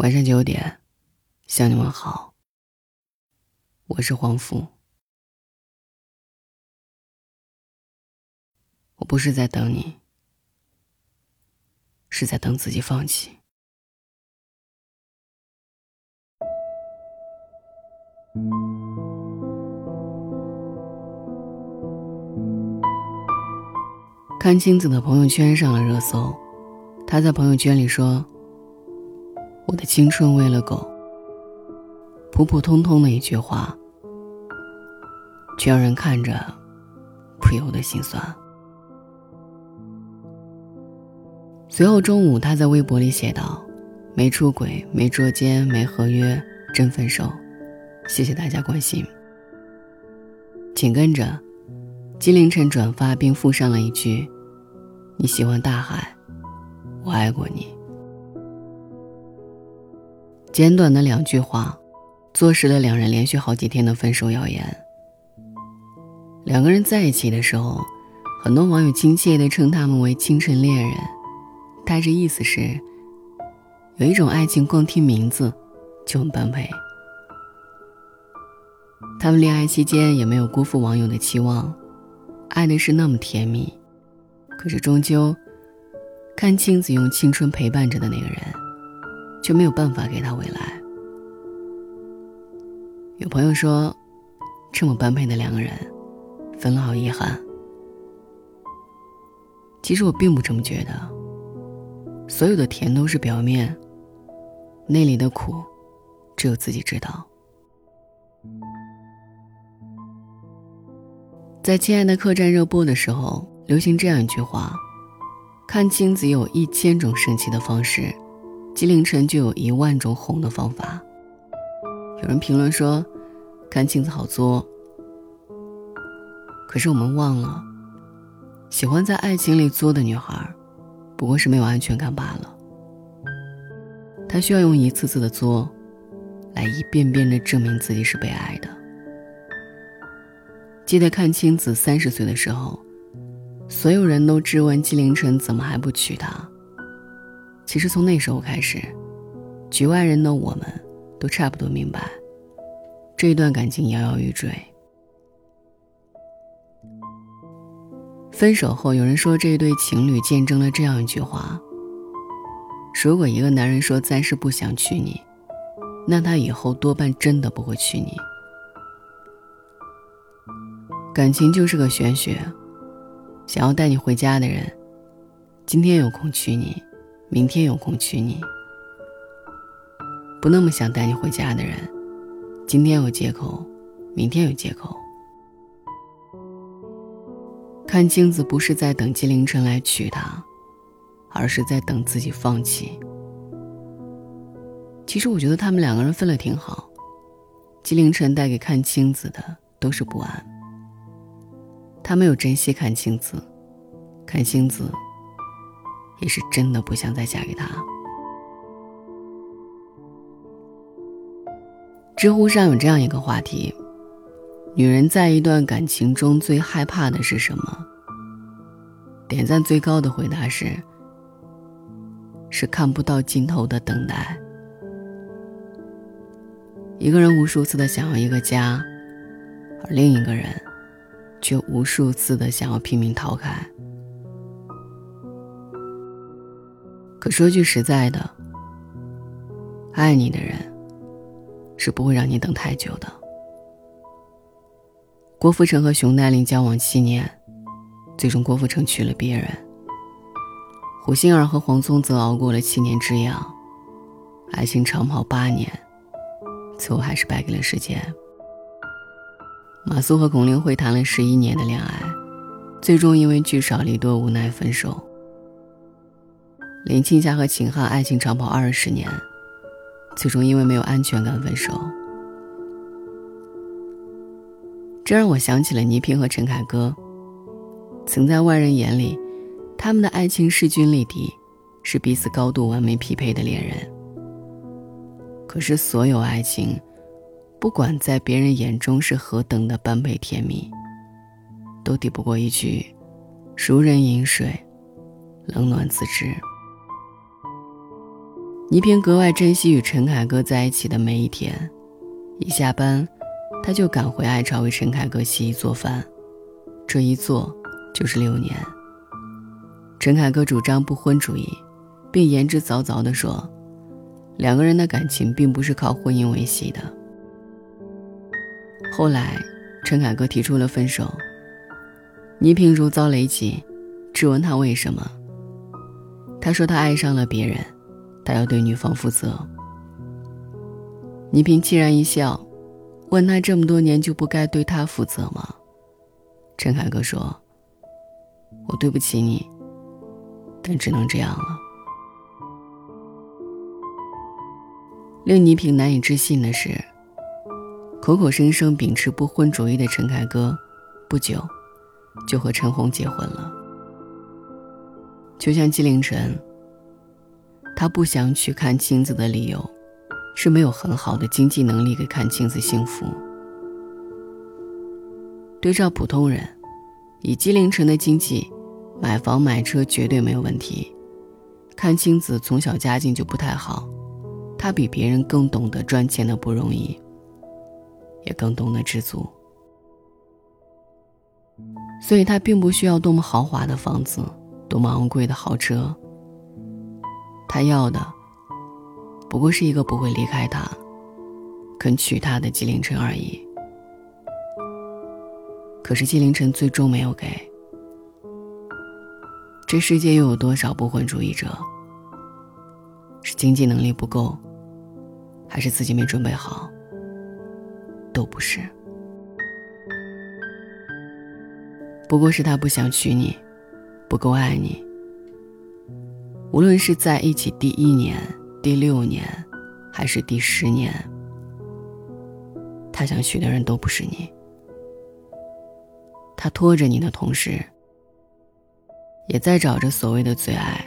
晚上九点，向你们好。我是黄福。我不是在等你，是在等自己放弃。看青子的朋友圈上了热搜，他在朋友圈里说。我的青春喂了狗。普普通通的一句话，却让人看着不由得心酸。随后中午，他在微博里写道：“没出轨，没捉奸，没合约，真分手。谢谢大家关心。”紧跟着，金凌晨转发并附上了一句：“你喜欢大海，我爱过你。”简短的两句话，坐实了两人连续好几天的分手谣言。两个人在一起的时候，很多网友亲切地称他们为“清纯恋人”，带着意思是，有一种爱情光听名字就很般配。他们恋爱期间也没有辜负网友的期望，爱的是那么甜蜜，可是终究，看青子用青春陪伴着的那个人。却没有办法给他未来。有朋友说，这么般配的两个人，分了好遗憾。其实我并不这么觉得。所有的甜都是表面，内里的苦，只有自己知道。在《亲爱的客栈》热播的时候，流行这样一句话：“看清子有一千种生气的方式。”纪凌晨就有一万种哄的方法。有人评论说：“看镜子好作。”可是我们忘了，喜欢在爱情里作的女孩，不过是没有安全感罢了。她需要用一次次的作，来一遍遍的证明自己是被爱的。记得看青子三十岁的时候，所有人都质问纪凌尘怎么还不娶她。其实从那时候开始，局外人的我们，都差不多明白，这一段感情摇摇欲坠。分手后，有人说这一对情侣见证了这样一句话：如果一个男人说暂时不想娶你，那他以后多半真的不会娶你。感情就是个玄学，想要带你回家的人，今天有空娶你。明天有空娶你，不那么想带你回家的人，今天有借口，明天有借口。看镜子不是在等金凌晨来娶她，而是在等自己放弃。其实我觉得他们两个人分了挺好，金凌晨带给看青子的都是不安。他没有珍惜看青子，看青子。也是真的不想再嫁给他。知乎上有这样一个话题：女人在一段感情中最害怕的是什么？点赞最高的回答是：是看不到尽头的等待。一个人无数次的想要一个家，而另一个人却无数次的想要拼命逃开。可说句实在的，爱你的人是不会让你等太久的。郭富城和熊黛林交往七年，最终郭富城娶了别人。胡杏儿和黄宗泽熬过了七年之痒，爱情长跑八年，最后还是败给了时间。马苏和孔令辉谈了十一年的恋爱，最终因为聚少离多无奈分手。林青霞和秦汉爱情长跑二十年，最终因为没有安全感分手。这让我想起了倪萍和陈凯歌，曾在外人眼里，他们的爱情势均力敌，是彼此高度完美匹配的恋人。可是，所有爱情，不管在别人眼中是何等的般配甜蜜，都抵不过一句“熟人饮水，冷暖自知”。倪萍格外珍惜与陈凯歌在一起的每一天，一下班，他就赶回爱巢为陈凯歌洗衣做饭，这一做就是六年。陈凯歌主张不婚主义，并言之凿凿地说，两个人的感情并不是靠婚姻维系的。后来，陈凯歌提出了分手，倪萍如遭雷击，质问他为什么。他说他爱上了别人。他要对女方负责。倪萍凄然一笑，问他这么多年就不该对他负责吗？陈凯歌说：“我对不起你，但只能这样了。”令倪萍难以置信的是，口口声声秉持不婚主义的陈凯歌，不久就和陈红结婚了。就像纪凌尘。他不想娶看青子的理由，是没有很好的经济能力给看青子幸福。对照普通人，以纪凌尘的经济，买房买车绝对没有问题。看清子从小家境就不太好，他比别人更懂得赚钱的不容易，也更懂得知足，所以他并不需要多么豪华的房子，多么昂贵的豪车。他要的，不过是一个不会离开他、肯娶她的纪凌尘而已。可是纪凌尘最终没有给。这世界又有多少不婚主义者？是经济能力不够，还是自己没准备好？都不是。不过是他不想娶你，不够爱你。无论是在一起第一年、第六年，还是第十年，他想娶的人都不是你。他拖着你的同时，也在找着所谓的最爱，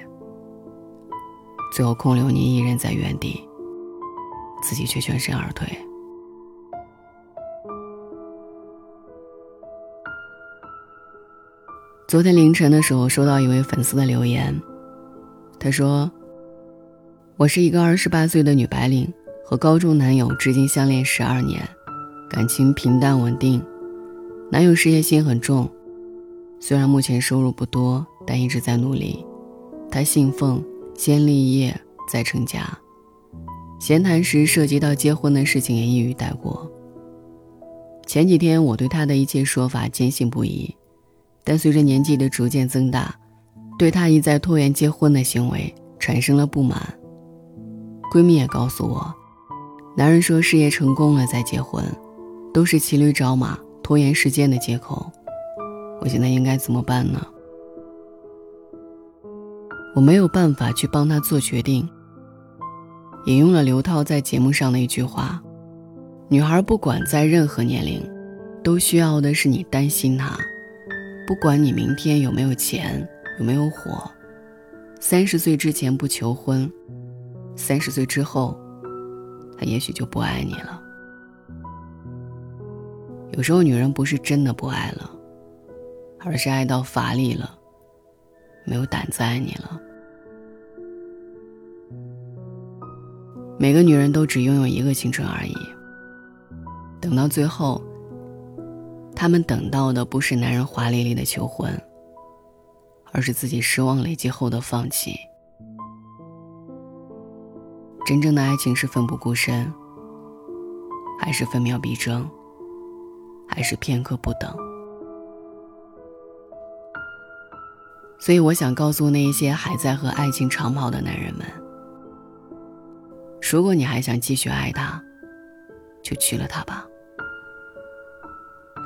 最后空留你一人在原地，自己却全身而退。昨天凌晨的时候，收到一位粉丝的留言。他说：“我是一个二十八岁的女白领，和高中男友至今相恋十二年，感情平淡稳定。男友事业心很重，虽然目前收入不多，但一直在努力。他信奉先立业再成家。闲谈时涉及到结婚的事情，也一语带过。前几天我对他的一切说法坚信不疑，但随着年纪的逐渐增大。”对她一再拖延结婚的行为产生了不满。闺蜜也告诉我，男人说事业成功了再结婚，都是骑驴找马、拖延时间的借口。我现在应该怎么办呢？我没有办法去帮他做决定。引用了刘涛在节目上的一句话：“女孩不管在任何年龄，都需要的是你担心她，不管你明天有没有钱。”有没有火？三十岁之前不求婚，三十岁之后，他也许就不爱你了。有时候，女人不是真的不爱了，而是爱到乏力了，没有胆子爱你了。每个女人都只拥有一个青春而已。等到最后，她们等到的不是男人华丽丽的求婚。而是自己失望累积后的放弃。真正的爱情是奋不顾身，还是分秒必争，还是片刻不等？所以，我想告诉那一些还在和爱情长跑的男人们：如果你还想继续爱他，就娶了他吧；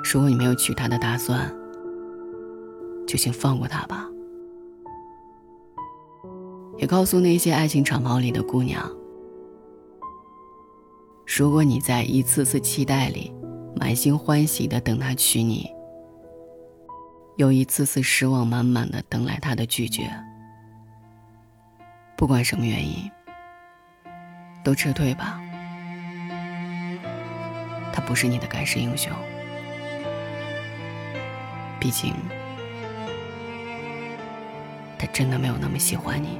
如果你没有娶她的打算，就请放过他吧。也告诉那些爱情长跑里的姑娘：如果你在一次次期待里，满心欢喜的等他娶你，又一次次失望满满的等来他的拒绝，不管什么原因，都撤退吧。他不是你的盖世英雄，毕竟，他真的没有那么喜欢你。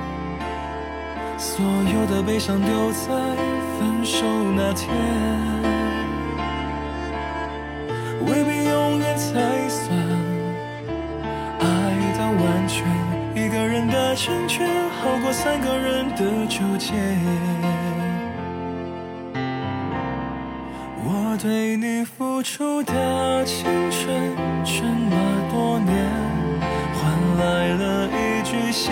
所有的悲伤丢在分手那天，未必永远才算爱到完全。一个人的成全，好过三个人的纠结。我对你付出的青春这么多年，换来了一句谢。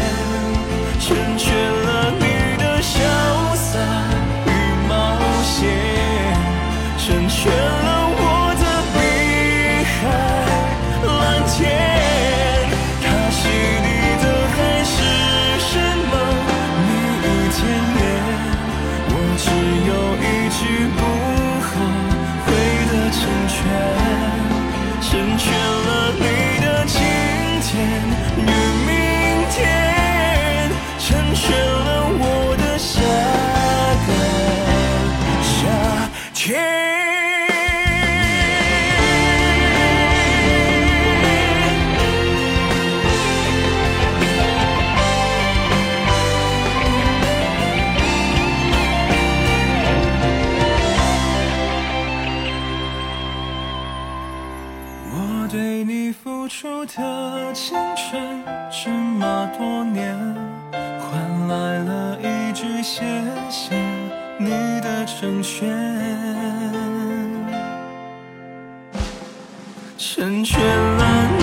我对你付出的青春这么多年，换来了一句谢谢你的成全，成全了。